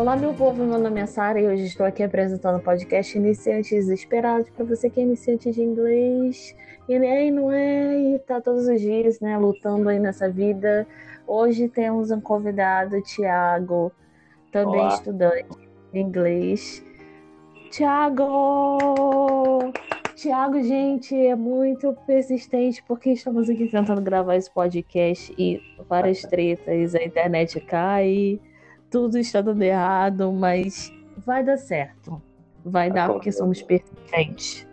Olá, meu povo, meu nome é Sara e hoje estou aqui apresentando o podcast Iniciantes Esperados para você que é iniciante de inglês e nem não é e tá todos os dias, né, lutando aí nessa vida. Hoje temos um convidado, Tiago, também Olá. estudante de inglês. Tiago! Tiago, gente, é muito persistente porque estamos aqui tentando gravar esse podcast e várias tretas, a internet cai tudo está dando errado, mas vai dar certo. Vai dar porque somos persistentes.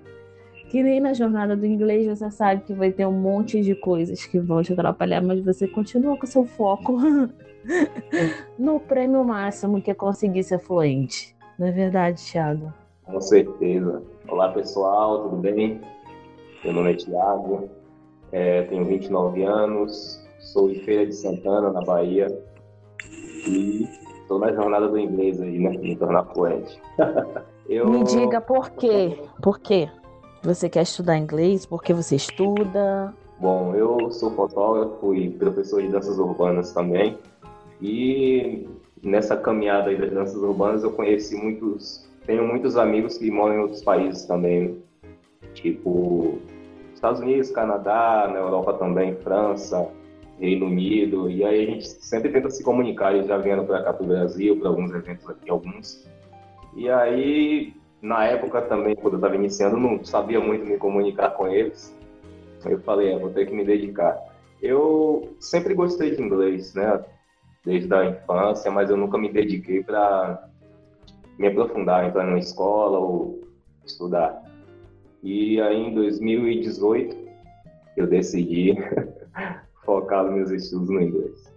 Que nem na jornada do inglês você sabe que vai ter um monte de coisas que vão te atrapalhar, mas você continua com seu foco no prêmio máximo que é conseguir ser fluente. Não é verdade, Thiago? Com certeza. Olá, pessoal, tudo bem? Meu nome é Thiago, é, tenho 29 anos, sou de Feira de Santana, na Bahia, e Estou na jornada do inglês aí, né? Me tornar fluente. eu... Me diga por quê? Por quê? Você quer estudar inglês? Por que você estuda? Bom, eu sou fotógrafo e professor de danças urbanas também. E nessa caminhada aí das danças urbanas eu conheci muitos, tenho muitos amigos que moram em outros países também, tipo Estados Unidos, Canadá, na Europa também, França, Reino Unido, e aí a gente sempre tenta se comunicar, eles já vieram para cá para o Brasil, para alguns eventos aqui, alguns. E aí, na época também, quando eu estava iniciando, não sabia muito me comunicar com eles. Eu falei, é, vou ter que me dedicar. Eu sempre gostei de inglês, né, desde a infância, mas eu nunca me dediquei para me aprofundar, entrar numa escola ou estudar. E aí, em 2018, eu decidi focar nos meus estudos no inglês.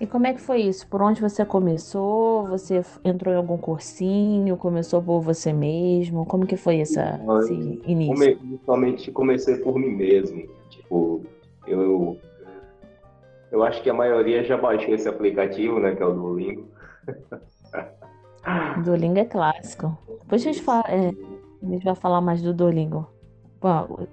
E como é que foi isso? Por onde você começou? Você entrou em algum cursinho? Começou por você mesmo? Como que foi essa, esse início? Come, inicialmente comecei por mim mesmo. Tipo, eu, eu acho que a maioria já baixou esse aplicativo, né? Que é o Duolingo. Duolingo é clássico. Depois a gente, fala, é, a gente vai falar mais do Duolingo.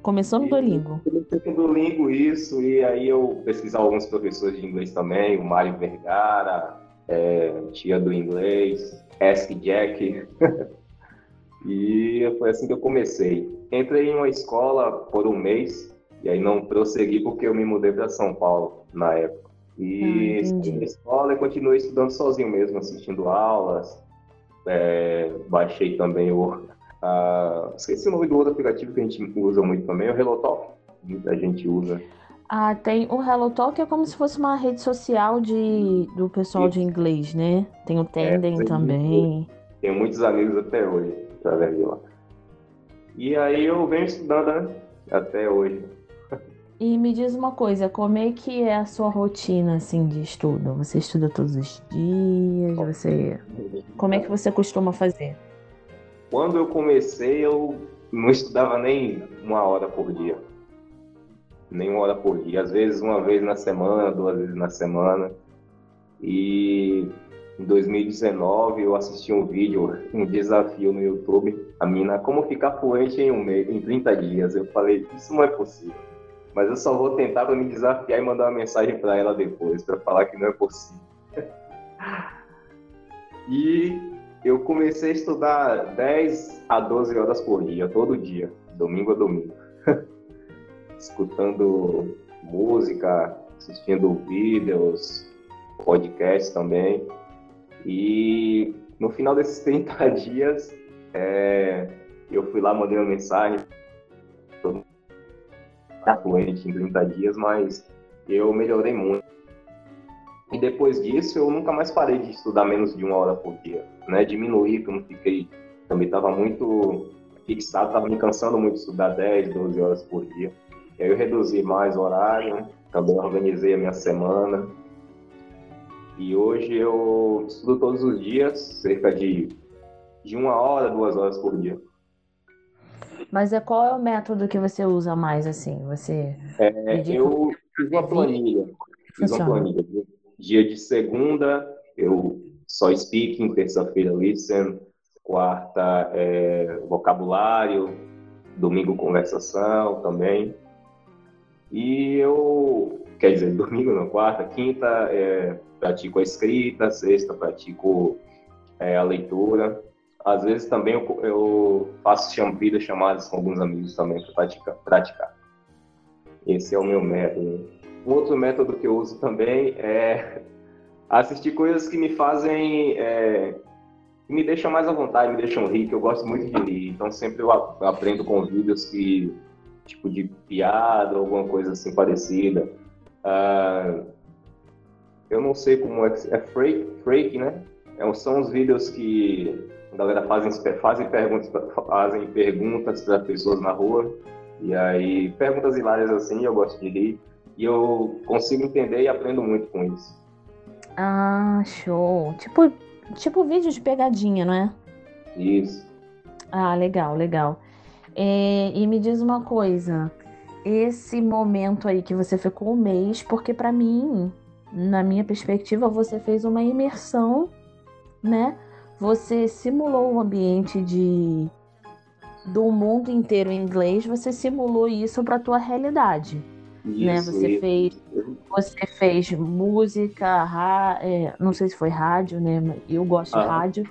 Começou no Duolingo. Comecei com Duolingo, isso, e aí eu pesquisava alguns professores de inglês também, o Mário Vergara, é, tia do inglês, Ask Jack. e foi assim que eu comecei. Entrei em uma escola por um mês, e aí não prossegui porque eu me mudei para São Paulo na época. E ah, na escola e continuei estudando sozinho mesmo, assistindo aulas. É, baixei também o Uh, esqueci o nome do outro aplicativo que a gente usa muito também, é o HelloTalk. A gente usa. Ah, tem o HelloTalk é como se fosse uma rede social de, do pessoal Isso. de inglês, né? Tem o Tandem é, também. Tenho muitos amigos até hoje através de lá. E aí eu venho estudando né? até hoje. E me diz uma coisa, como é que é a sua rotina assim de estudo? Você estuda todos os dias? Você como é que você costuma fazer? Quando eu comecei, eu não estudava nem uma hora por dia. Nem uma hora por dia. Às vezes, uma vez na semana, duas vezes na semana. E em 2019, eu assisti um vídeo, um desafio no YouTube. A mina, como ficar fluente em um mês, em 30 dias. Eu falei, isso não é possível. Mas eu só vou tentar para me desafiar e mandar uma mensagem para ela depois, para falar que não é possível. e eu comecei a estudar 10 a 12 horas por dia, todo dia, domingo a domingo. Escutando música, assistindo vídeos, podcasts também. E no final desses 30 dias, é, eu fui lá, mandei uma mensagem. Tá fluente em 30 dias, mas eu melhorei muito. E depois disso, eu nunca mais parei de estudar menos de uma hora por dia. Né? Diminuí, que eu não fiquei. Também estava muito fixado, estava me cansando muito de estudar 10, 12 horas por dia. E aí eu reduzi mais o horário, também organizei a minha semana. E hoje eu estudo todos os dias, cerca de, de uma hora, duas horas por dia. Mas é qual é o método que você usa mais assim? Você é, eu fiz uma planilha. Fiz uma planilha Dia de segunda, eu só speaking, terça-feira listen, quarta é, vocabulário, domingo conversação também. E eu quer dizer, domingo não, quarta, quinta é, pratico a escrita, sexta pratico é, a leitura. Às vezes também eu, eu faço champidas, chamadas com alguns amigos também para praticar, praticar. Esse é o meu método. Outro método que eu uso também é assistir coisas que me fazem, é, que me deixam mais à vontade, me deixam rir, que eu gosto muito de rir. Então sempre eu aprendo com vídeos que, tipo de piada, alguma coisa assim parecida. Uh, eu não sei como é, é freak, freak, né? É, são os vídeos que a galera fazem, fazem perguntas, fazem perguntas para pessoas na rua e aí perguntas hilárias assim, eu gosto de rir e eu consigo entender e aprendo muito com isso. Ah, show. Tipo, tipo vídeo de pegadinha, não é? Isso. Ah, legal, legal. É, e me diz uma coisa, esse momento aí que você ficou um mês, porque para mim, na minha perspectiva, você fez uma imersão, né? Você simulou o ambiente de do mundo inteiro em inglês, você simulou isso para tua realidade. Isso, né? Você isso. fez, você fez música, ra, é, não sei se foi rádio, né? Eu gosto ah. de rádio,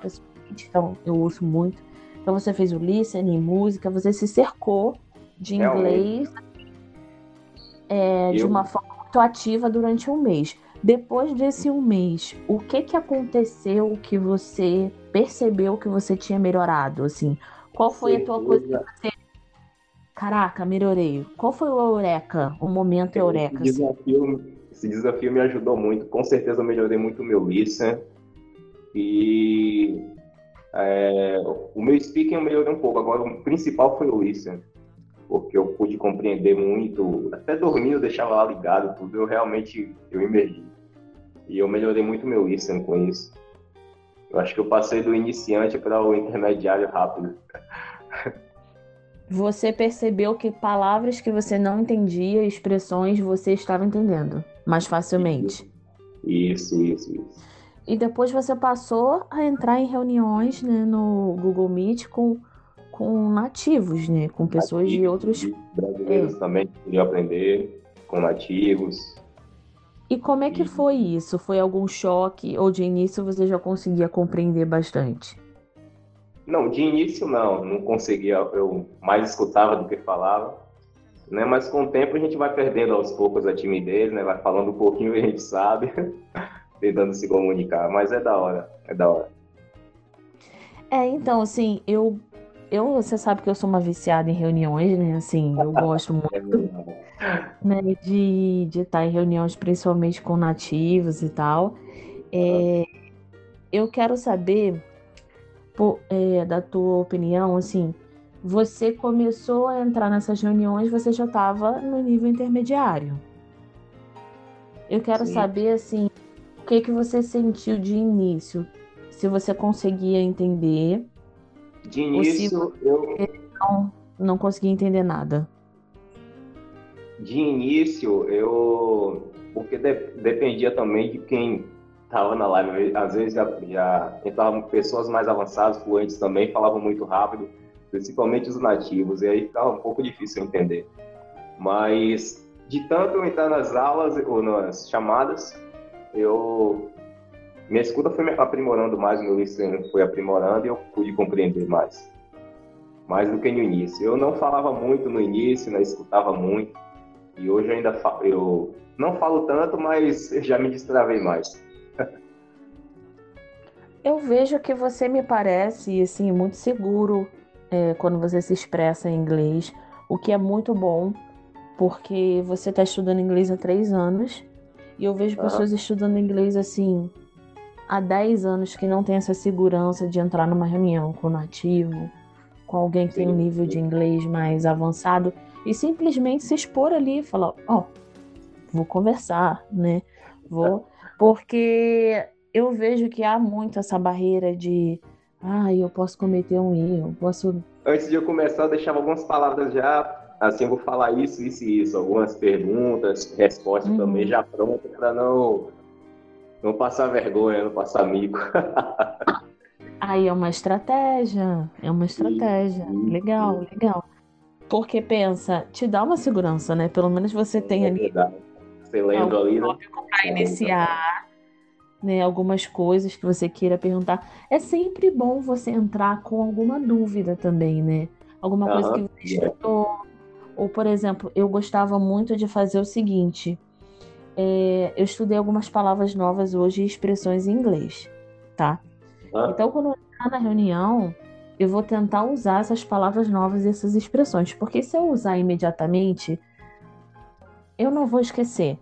então eu ouço muito. Então você fez o listening, música, você se cercou de inglês é, de uma forma muito ativa durante um mês. Depois desse um mês, o que que aconteceu que você percebeu que você tinha melhorado? Assim, qual foi a tua coisa que você Caraca, melhorei. Qual foi o Eureka? O momento Eureka? Esse desafio, esse desafio me ajudou muito. Com certeza eu melhorei muito o meu listen. E é, o meu speaking eu melhorei um pouco. Agora, o principal foi o listen. Porque eu pude compreender muito. Até dormindo eu deixava lá ligado tudo. Eu realmente eu emergi. E eu melhorei muito o meu listen com isso. Eu acho que eu passei do iniciante para o intermediário rápido. Você percebeu que palavras que você não entendia, expressões, você estava entendendo mais facilmente. Isso, isso, isso. E depois você passou a entrar em reuniões né, no Google Meet com, com nativos, né? Com pessoas nativos, de outros. Brasileiros é. também queriam aprender com nativos. E como é que foi isso? Foi algum choque ou de início você já conseguia compreender bastante? Não, de início não, não conseguia, eu mais escutava do que falava, né? Mas com o tempo a gente vai perdendo aos poucos a timidez, né? Vai falando um pouquinho e a gente sabe, tentando se comunicar, mas é da hora, é da hora. É, então, assim, eu, eu, você sabe que eu sou uma viciada em reuniões, né? Assim, eu gosto muito, né, de, de estar em reuniões, principalmente com nativos e tal. É, eu quero saber por, é, da tua opinião, assim, você começou a entrar nessas reuniões, você já estava no nível intermediário. Eu quero Sim. saber, assim, o que, que você sentiu de início, se você conseguia entender. De início, eu não, não conseguia entender nada. De início, eu. Porque de, dependia também de quem estava na live, às vezes já, já entravam pessoas mais avançadas, fluentes também, falavam muito rápido, principalmente os nativos, e aí ficava um pouco difícil entender. Mas de tanto eu entrar nas aulas ou nas chamadas, eu minha escuta foi aprimorando mais, meu listening foi aprimorando e eu pude compreender mais. Mais do que no início. Eu não falava muito no início, não escutava muito. E hoje ainda eu não falo tanto, mas já me destravei mais. Eu vejo que você me parece assim muito seguro é, quando você se expressa em inglês, o que é muito bom, porque você está estudando inglês há três anos e eu vejo pessoas estudando inglês assim há 10 anos que não tem essa segurança de entrar numa reunião com o nativo, com alguém que sim, tem um nível sim. de inglês mais avançado e simplesmente se expor ali e falar, ó, oh, vou conversar, né? Vou, porque eu vejo que há muito essa barreira de ah, eu posso cometer um erro, posso. Antes de eu começar, eu deixava algumas palavras já, assim, eu vou falar isso, isso e isso, algumas perguntas, respostas uhum. também já prontas para não não passar vergonha, não passar mico. Aí é uma estratégia, é uma estratégia. Sim, legal, sim. legal. Porque pensa, te dá uma segurança, né? Pelo menos você tem é ali. Você lendo ali, né? Para iniciar, né? Algumas coisas que você queira perguntar. É sempre bom você entrar com alguma dúvida também, né? Alguma coisa que você estudou. Ou, por exemplo, eu gostava muito de fazer o seguinte. é, eu estudei algumas palavras novas hoje e expressões em inglês, tá? Então, quando eu entrar na reunião, eu vou tentar usar essas palavras novas e essas expressões, porque se eu usar imediatamente, eu não vou esquecer,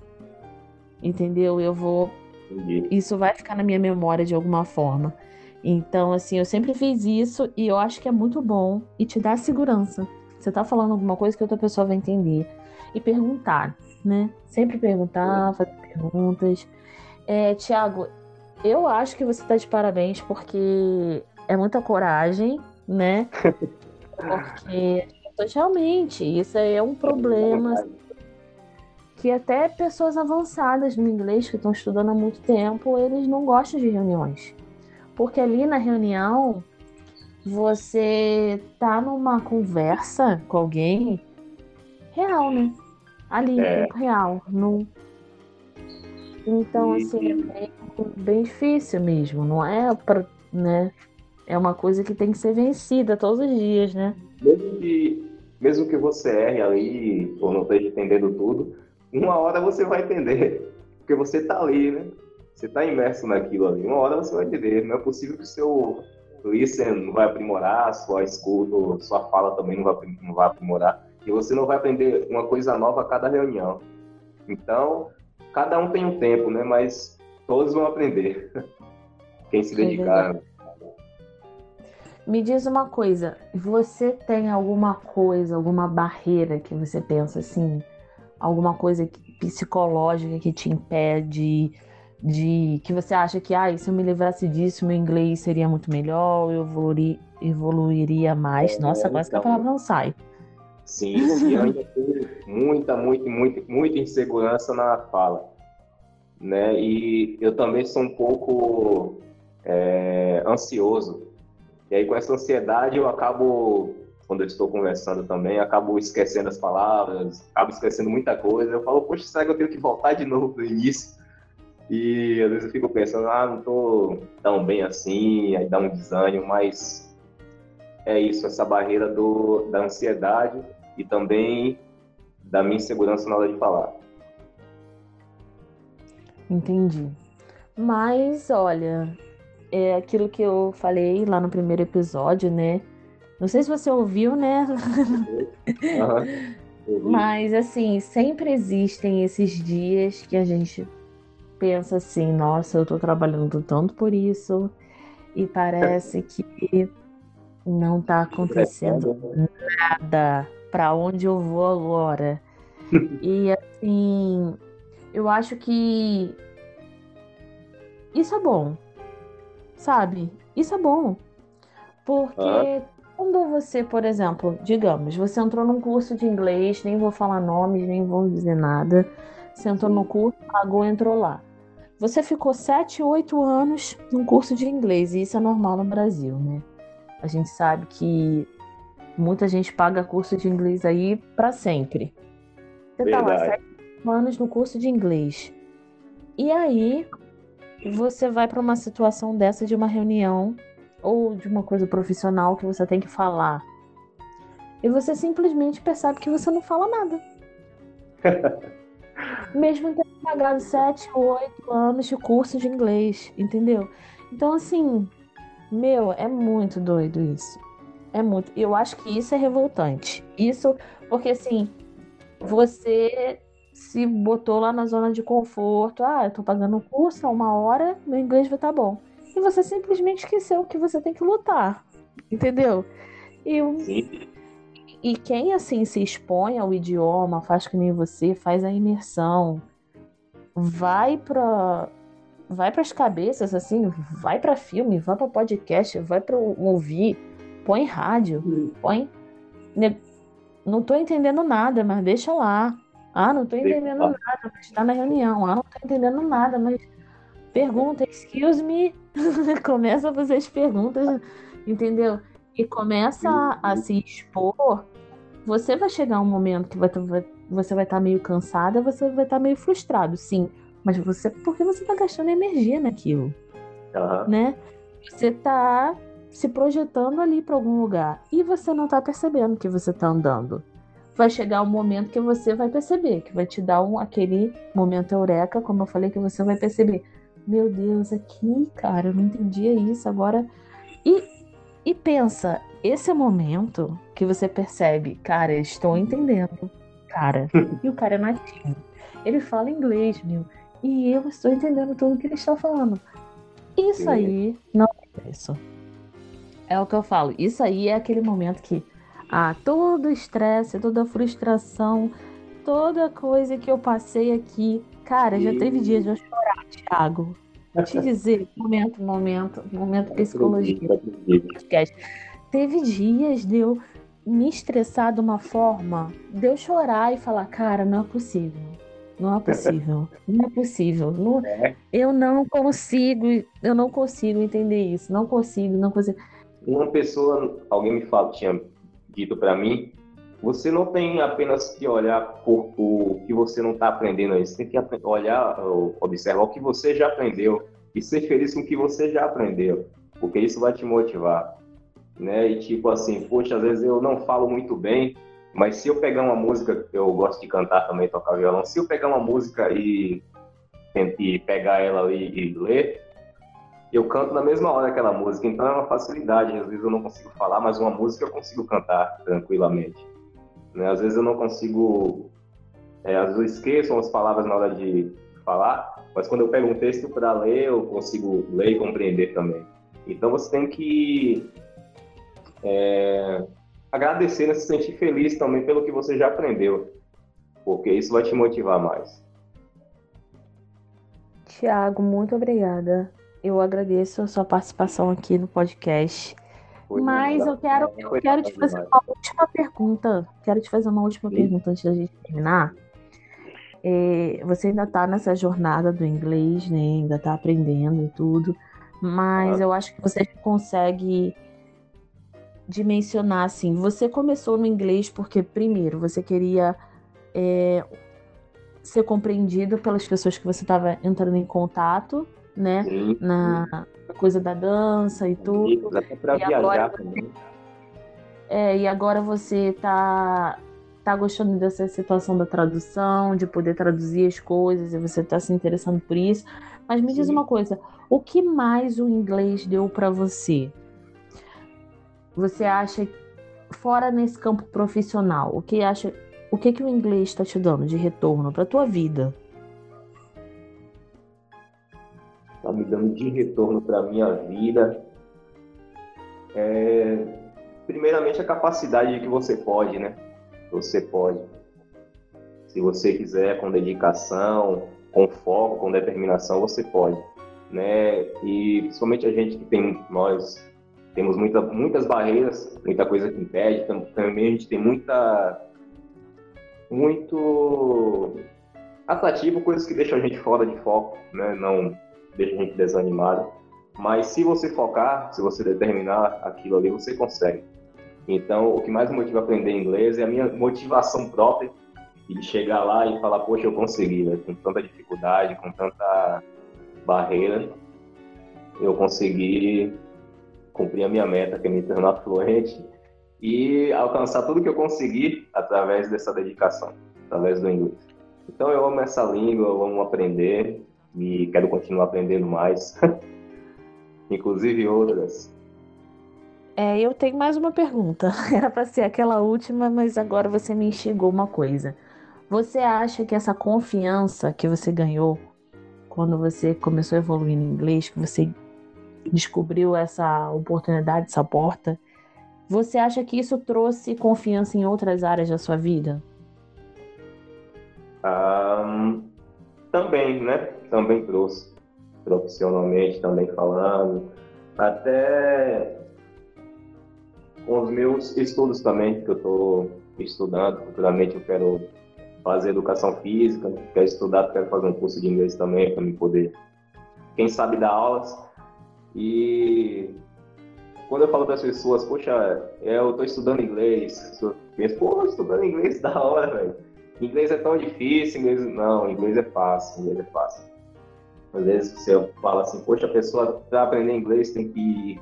entendeu? Eu vou, isso vai ficar na minha memória de alguma forma. Então, assim, eu sempre fiz isso e eu acho que é muito bom e te dá segurança. Você tá falando alguma coisa que outra pessoa vai entender. E perguntar, né? Sempre perguntar, fazer perguntas. É, Tiago, eu acho que você tá de parabéns porque é muita coragem, né? Porque realmente isso aí é um problema que até pessoas avançadas no inglês que estão estudando há muito tempo, eles não gostam de reuniões. Porque ali na reunião você tá numa conversa com alguém real, né? Ali, É. real, no então E- assim, é bem, bem difícil mesmo, não é para, né? É uma coisa que tem que ser vencida todos os dias, né? Mesmo que, mesmo que você erre ali, ou não esteja entendendo tudo, uma hora você vai entender. Porque você tá ali, né? Você tá imerso naquilo ali. Uma hora você vai entender. Não é possível que o seu listen não vai aprimorar, sua escuta, sua fala também não vai, não vai aprimorar. E você não vai aprender uma coisa nova a cada reunião. Então, cada um tem um tempo, né? Mas todos vão aprender. Quem se É dedicar. Me diz uma coisa, você tem alguma coisa, alguma barreira que você pensa assim, alguma coisa psicológica que te impede de que você acha que, ah, se eu me livrasse disso, meu inglês seria muito melhor, eu evoluiria mais. É, Nossa, quase que a então. palavra não sai. Sim, sim, eu ainda tenho muita, muita, muita, muita insegurança na fala, né? E eu também sou um pouco é, ansioso. E aí com essa ansiedade eu acabo, quando eu estou conversando também, acabo esquecendo as palavras, acabo esquecendo muita coisa. Eu falo, poxa, será que eu tenho que voltar de novo do início? E às vezes eu fico pensando, ah, não tô tão bem assim, aí dá um desânimo, mas é isso, essa barreira do, da ansiedade e também da minha insegurança na hora de falar. Entendi. Mas, olha, é aquilo que eu falei lá no primeiro episódio, né? Não sei se você ouviu, né? Vi. Mas assim, sempre existem esses dias que a gente pensa assim, nossa, eu tô trabalhando tanto por isso e parece que não tá acontecendo nada para onde eu vou agora. E assim, eu acho que isso é bom, sabe? Isso é bom. Porque Aham. Quando você, por exemplo, digamos, você entrou num curso de inglês, nem vou falar nomes, nem vou dizer nada. Você entrou no curso, pagou, entrou lá. Você ficou 7, 8 anos num curso de inglês, e isso é normal no Brasil, né? A gente sabe que muita gente paga curso de inglês aí para sempre. Você tá lá, Verdade. 7 anos no curso de inglês. E aí, você vai para uma situação dessa de uma reunião ou de uma coisa profissional que você tem que falar. E você simplesmente percebe que você não fala nada. Mesmo tendo pagado 7 ou 8 anos de curso de inglês, entendeu? Então, assim, meu, é muito doido isso. É muito. Eu acho que isso é revoltante. Isso, porque assim, você se botou lá na zona de conforto. Ah, eu tô pagando o curso uma hora, meu inglês vai estar bom. E você simplesmente esqueceu que você tem que lutar. Entendeu? E, Sim, e quem assim se expõe ao idioma, faz que nem você, faz a imersão, vai para vai para as cabeças assim, vai para filme, vai para podcast, vai para ouvir, põe rádio, põe ne- não tô entendendo nada, mas deixa lá. Ah, não tô entendendo nada, mas tá na reunião. Ah, não tô entendendo nada, mas pergunta, excuse me. Começa a fazer as perguntas, entendeu? E começa a, se expor. Você vai chegar um momento que vai, vai, você vai estar tá meio cansada, você vai estar tá meio frustrado, sim. Mas você, porque você está gastando energia naquilo, uhum. né? Você está se projetando ali para algum lugar e você não está percebendo que você está andando. Vai chegar um momento que você vai perceber, que vai te dar um, aquele momento eureka, como eu falei, que você vai perceber. Meu Deus, aqui, cara, eu não entendia isso agora. E, e pensa, esse é o momento que você percebe, cara, estou entendendo, cara. E o cara é nativo. Ele fala inglês, meu. E eu estou entendendo tudo que ele está falando. Isso Sim. aí não é isso. É o que eu falo. Isso aí é aquele momento que ah, todo o estresse, toda a frustração, toda coisa que eu passei aqui. Cara, já teve dias de eu chorar, Thiago. Vou te dizer, momento, momento, momento psicologia. Teve dias de eu me estressar de uma forma, de eu chorar e falar, cara, não é possível. Não é possível. Não é possível. Não, é. Eu não consigo, eu não consigo entender isso. Não consigo, não consigo. Uma pessoa, alguém me fala, tinha dito para mim, você não tem apenas que olhar por o que você não está aprendendo aí, você tem que olhar, observar o que você já aprendeu e ser feliz com o que você já aprendeu, porque isso vai te motivar, né? E tipo assim, poxa, às vezes eu não falo muito bem, mas se eu pegar uma música, eu gosto de cantar também, tocar violão, se eu pegar uma música e, e pegar ela ali e ler, eu canto na mesma hora aquela música, então é uma facilidade. Às vezes eu não consigo falar, mas uma música eu consigo cantar tranquilamente. Né? Às vezes eu não consigo, é, às vezes eu esqueço as palavras na hora de falar, mas quando eu pego um texto para ler, eu consigo ler e compreender também. Então você tem que é, agradecer, né? se sentir feliz também pelo que você já aprendeu, porque isso vai te motivar mais. Tiago, muito obrigada. Eu agradeço a sua participação aqui no podcast. Foi Mas eu quero, eu quero te fazer uma última pergunta. Quero te fazer uma última Sim. pergunta antes da gente terminar. É, você ainda está nessa jornada do inglês, né? Ainda está aprendendo e tudo. Mas ah. eu acho que você consegue dimensionar assim. Você começou no inglês porque, primeiro, você queria é, ser compreendido pelas pessoas que você estava entrando em contato né? Sim, Na coisa da dança e tudo. Até pra e viajar agora também. Você... É, e agora você tá, tá gostando dessa situação da tradução, de poder traduzir as coisas, e você tá se interessando por isso. Mas me Sim. diz uma coisa, o que mais o inglês deu para você? Você acha, fora nesse campo profissional, o que acha, o que que o inglês está te dando de retorno para tua vida? Está me dando de retorno para a minha vida. É, primeiramente, a capacidade de que você pode, né? Você pode. Se você quiser, com dedicação, com foco, com determinação, você pode. Né? E principalmente a gente que tem, nós temos muita, muitas barreiras, muita coisa que impede, também a gente tem muita, muito atrativo, coisas que deixam a gente fora de foco, né? Não, deixa a gente desanimado. Mas se você focar, se você determinar aquilo ali, você consegue. Então, o que mais me motiva a aprender inglês é a minha motivação própria de chegar lá e falar, poxa, eu consegui, né? com tanta dificuldade, com tanta barreira, eu consegui cumprir a minha meta, que é me tornar fluente e alcançar tudo que eu consegui através dessa dedicação, através do inglês. Então, eu amo essa língua, eu amo aprender e quero continuar aprendendo mais, inclusive outras. É, eu tenho mais uma pergunta. Era para ser aquela última, mas agora você me enxergou uma coisa. Você acha que essa confiança que você ganhou quando você começou a evoluir no inglês, que você descobriu essa oportunidade, essa porta, você acha que isso trouxe confiança em outras áreas da sua vida? Um, também, né? também trouxe, profissionalmente também falando, até com os meus estudos também, que eu estou estudando, futuramente eu quero fazer educação física, quero estudar, quero fazer um curso de inglês também para me poder, quem sabe, dar aulas. E quando eu falo para as pessoas, poxa, eu estou estudando inglês, penso, pô, estudando inglês da hora, velho. Inglês é tão difícil, inglês não, inglês é fácil, inglês é fácil. Às vezes você fala assim, poxa, a pessoa para aprender inglês tem que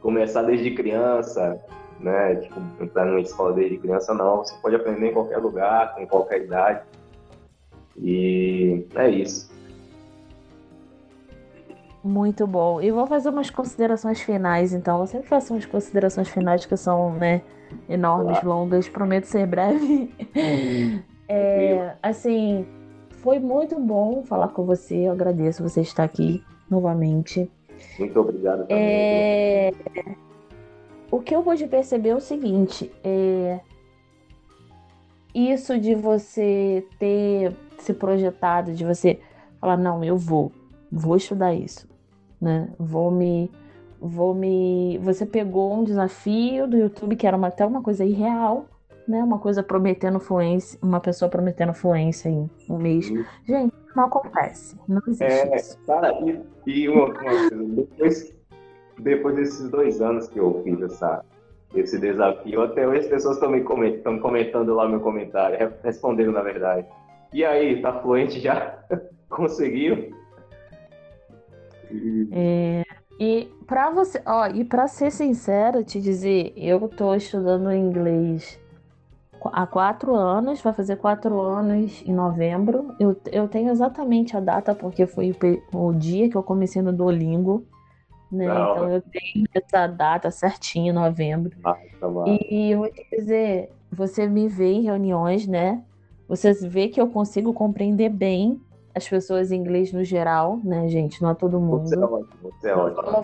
começar desde criança, né? Tipo, entrar numa escola desde criança, não. Você pode aprender em qualquer lugar, em qualquer idade. E é isso. Muito bom. E vou fazer umas considerações finais, então. Eu sempre faço umas considerações finais que são, né, enormes, claro. longas. Prometo ser breve. é, assim, foi muito bom falar com você. Eu agradeço você estar aqui novamente. Muito obrigado também. É... O que eu pude perceber é o seguinte: é... isso de você ter se projetado, de você falar, não, eu vou, vou estudar isso, né? Vou me. Vou me. Você pegou um desafio do YouTube que era uma, até uma coisa irreal, né? Uma coisa prometendo fluência, uma pessoa prometendo fluência em um mês. Uhum. Gente, não acontece. Não existe é, isso. Cara, e, e uma, uma coisa, depois, depois desses dois anos que eu fiz essa, esse desafio, até hoje as pessoas estão me comentando, comentando lá meu comentário, respondendo na verdade. E aí, tá fluente já? Conseguiu? É, e para você, ó, e para ser sincera, te dizer, eu tô estudando inglês há quatro anos, vai fazer quatro anos em novembro. Eu, eu tenho exatamente a data, porque foi o, dia que eu comecei no Duolingo. Né? Então eu tenho essa data certinha, novembro. Ah, tá e eu vou te dizer, você me vê em reuniões, né? Você vê que eu consigo compreender bem as pessoas em inglês no geral, né, gente? Não é todo mundo. Você é ótimo, você é ótimo. Não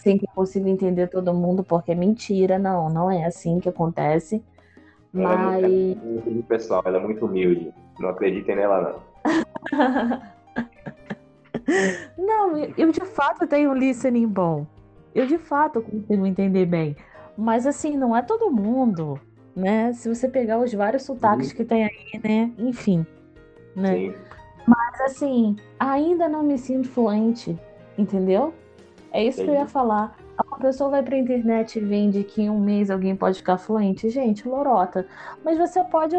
assim que eu consigo entender todo mundo, porque é mentira, não. Não é assim que acontece. Ela Mas... é muito pessoal, ela é muito humilde. Não acreditem nela, não. não, eu de fato tenho um listening bom. Eu de fato consigo entender bem. Mas assim, não é todo mundo, né? Se você pegar os vários sotaques Sim. que tem aí, né? Enfim, né? Sim. Mas assim, ainda não me sinto fluente, entendeu? É isso Entendi. que eu ia falar. Uma pessoa vai pra internet e vende que em um mês alguém pode ficar fluente. Gente, lorota. Mas você pode,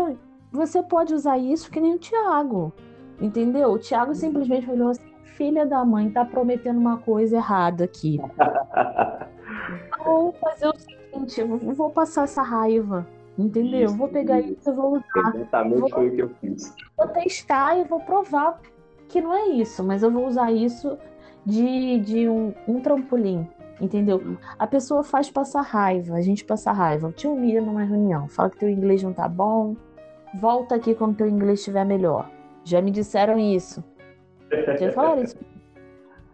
você pode usar isso que nem o Thiago. Entendeu? O Thiago simplesmente olhou assim: filha da mãe, tá prometendo uma coisa errada aqui. Vou fazer o seguinte: vou passar essa raiva. Entendeu? Isso, vou pegar isso e vou usar. Exatamente vou, foi o que eu fiz. Vou testar e vou provar que não é isso, mas eu vou usar isso de, de um, um trampolim Entendeu? A pessoa faz passar raiva, a gente passa raiva. Te humilha numa reunião, fala que teu inglês não tá bom, volta aqui quando teu inglês estiver melhor. Já me disseram isso. Já falaram isso.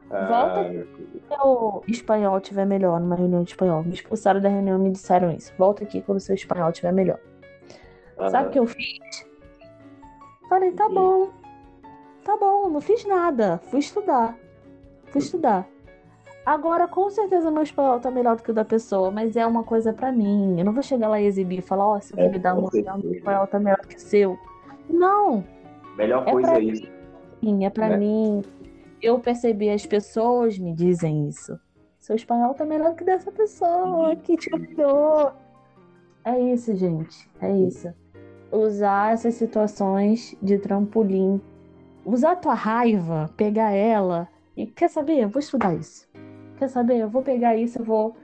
Volta aqui quando teu espanhol estiver melhor numa reunião de espanhol. Me expulsaram da reunião e me disseram isso. Volta aqui quando o seu espanhol estiver melhor. Sabe o que eu fiz? Falei, tá bom. Tá bom, não fiz nada. Fui estudar. Fui estudar. Agora, com certeza, meu espanhol tá melhor do que o da pessoa, mas é uma coisa para mim. Eu não vou chegar lá e exibir e falar, ó, oh, se você me dá uma meu espanhol tá melhor que o seu. Não. Melhor é coisa é isso. Mim, é para né? mim. Eu percebi, as pessoas me dizem isso. Seu espanhol tá melhor que dessa pessoa que te ajudou. É isso, gente. É isso. Usar essas situações de trampolim. Usar a tua raiva, pegar ela e quer saber? Eu vou estudar isso quer saber? Eu vou pegar isso, eu vou.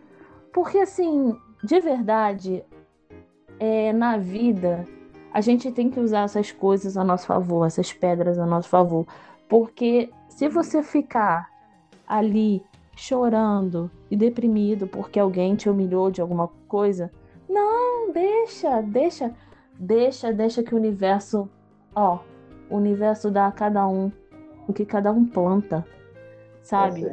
Porque, assim, de verdade, é, na vida, a gente tem que usar essas coisas a nosso favor, essas pedras a nosso favor. Porque se você ficar ali chorando e deprimido porque alguém te humilhou de alguma coisa, não, deixa, deixa, deixa, deixa que o universo, ó, o universo dá a cada um o que cada um planta, sabe?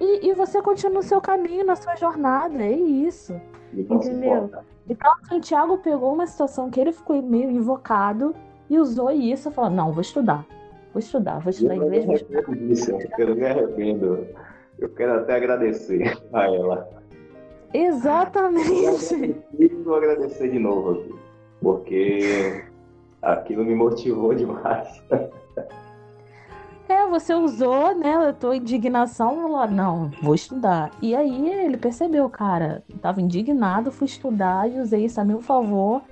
E, e você continua o seu caminho, na sua jornada. É isso. Entendeu? Então, o Santiago pegou uma situação que ele ficou meio invocado e usou isso e falou: não, vou estudar. Vou estudar, vou estudar eu inglês. Vou estudar. Disso, eu não me arrependo. Eu quero até agradecer a ela. Exatamente. Eu vou agradecer de novo aqui, porque aquilo me motivou demais. É, você usou, né, a tua indignação, lá, não, vou estudar. E aí ele percebeu, cara, tava indignado, fui estudar e usei isso a meu favor,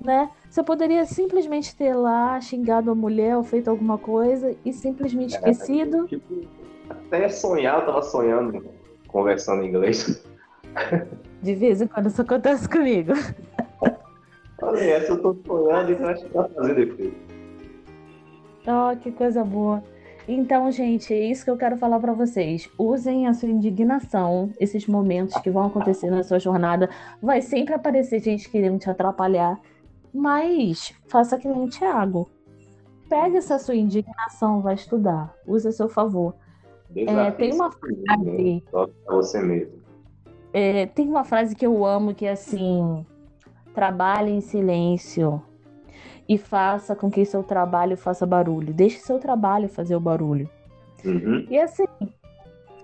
né? Você poderia simplesmente ter lá xingado a mulher ou feito alguma coisa e simplesmente é, esquecido. Tipo, até sonhar, eu tava sonhando, conversando em inglês. De vez em quando isso acontece comigo. Olha, essa eu tô sonhando e acho que tá fazendo efeito. Oh, que coisa boa. Então, gente, é isso que eu quero falar para vocês. Usem a sua indignação, esses momentos que vão acontecer na sua jornada. Vai sempre aparecer gente querendo te atrapalhar, mas faça que nem o Thiago. Pega essa sua indignação, vai estudar. Use a seu favor. É, tem uma frase. Só você mesmo. É, tem uma frase que eu amo que é assim: trabalhe em silêncio e faça com que seu trabalho faça barulho. Deixe seu trabalho fazer o barulho. Uhum. E assim,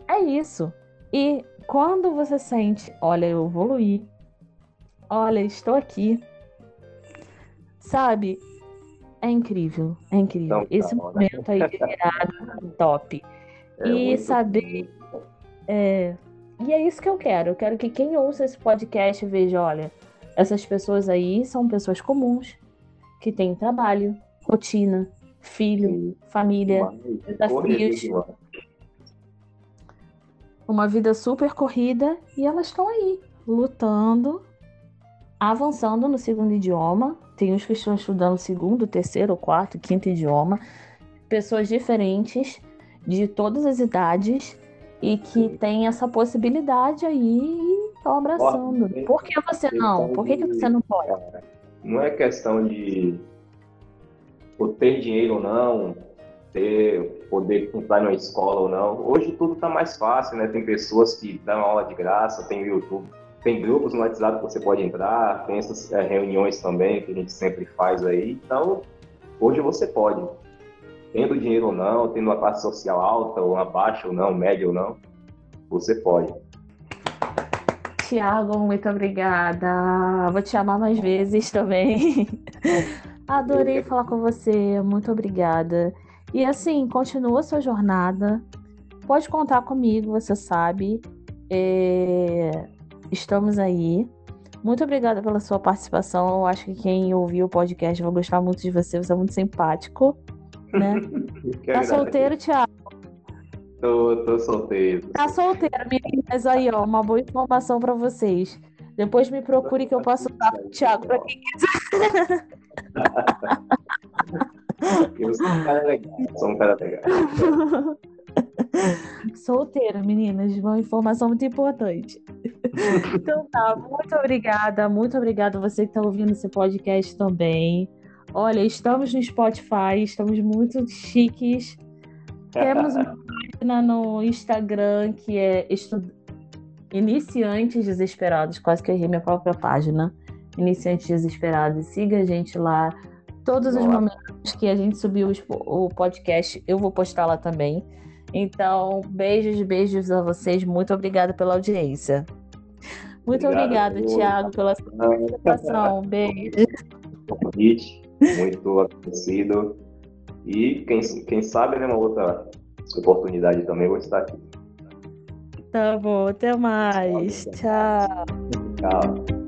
é isso. E quando você sente, olha, eu evoluí, olha, estou aqui, sabe? É incrível, é incrível. Então, Esse tá, momento aí de virada, top. É e saber. É, e é isso que eu quero. Eu quero que quem ouça esse podcast veja, olha, essas pessoas aí são pessoas comuns que têm trabalho, rotina, filho, família, desafios. Uma vida super corrida e elas estão aí, lutando, avançando no segundo idioma. Tem uns que estão estudando segundo, terceiro, quarto, quinto idioma. Pessoas diferentes, de todas as idades, e que tem essa possibilidade aí e estão abraçando. Por que você não? Por que, que você não pode? não é questão de ter dinheiro ou não, ter poder entrar numa escola ou não. Hoje tudo está mais fácil, né? Tem pessoas que dão aula de graça, tem YouTube, tem grupos no WhatsApp que você pode entrar, tem essas é, reuniões também que a gente sempre faz aí. Então, hoje você pode. Tendo dinheiro ou não, tendo uma classe social alta ou uma baixa ou não, média ou não, você pode. Tiago, muito obrigada. Vou te chamar mais vezes também. Adorei falar com você, muito obrigada. E assim, continua a sua jornada. Pode contar comigo, você sabe. É... Estamos aí. Muito obrigada pela sua participação. Eu acho que quem ouviu o podcast vai gostar muito de você. Você é muito simpático. Né? tá solteiro, Thiago? Tô, tô solteiro. Tá solteiro, meninas. Aí, ó, uma boa informação para vocês. Depois me procure que eu posso dar pro Thiago pra quem quiser. eu sou um cara legal. Sou um cara legal. Solteira, meninas. Uma informação muito importante. Então tá, muito obrigada. Muito obrigada a você que está ouvindo esse podcast também. Olha, estamos no Spotify, estamos muito chiques. Temos uma página no Instagram que é estu... Iniciantes Desesperados, quase que eu errei minha própria página. Iniciantes Desesperados, siga a gente lá. Todos Boa. os momentos que a gente subiu o podcast, eu vou postar lá também. Então, beijos, beijos a vocês. Muito obrigada pela audiência. Muito obrigada, Thiago, pela sua participação. Beijo. Muito agradecido. E quem, quem sabe, né, uma outra oportunidade também, vou estar aqui. Tá bom, até mais. Tchau. Tchau.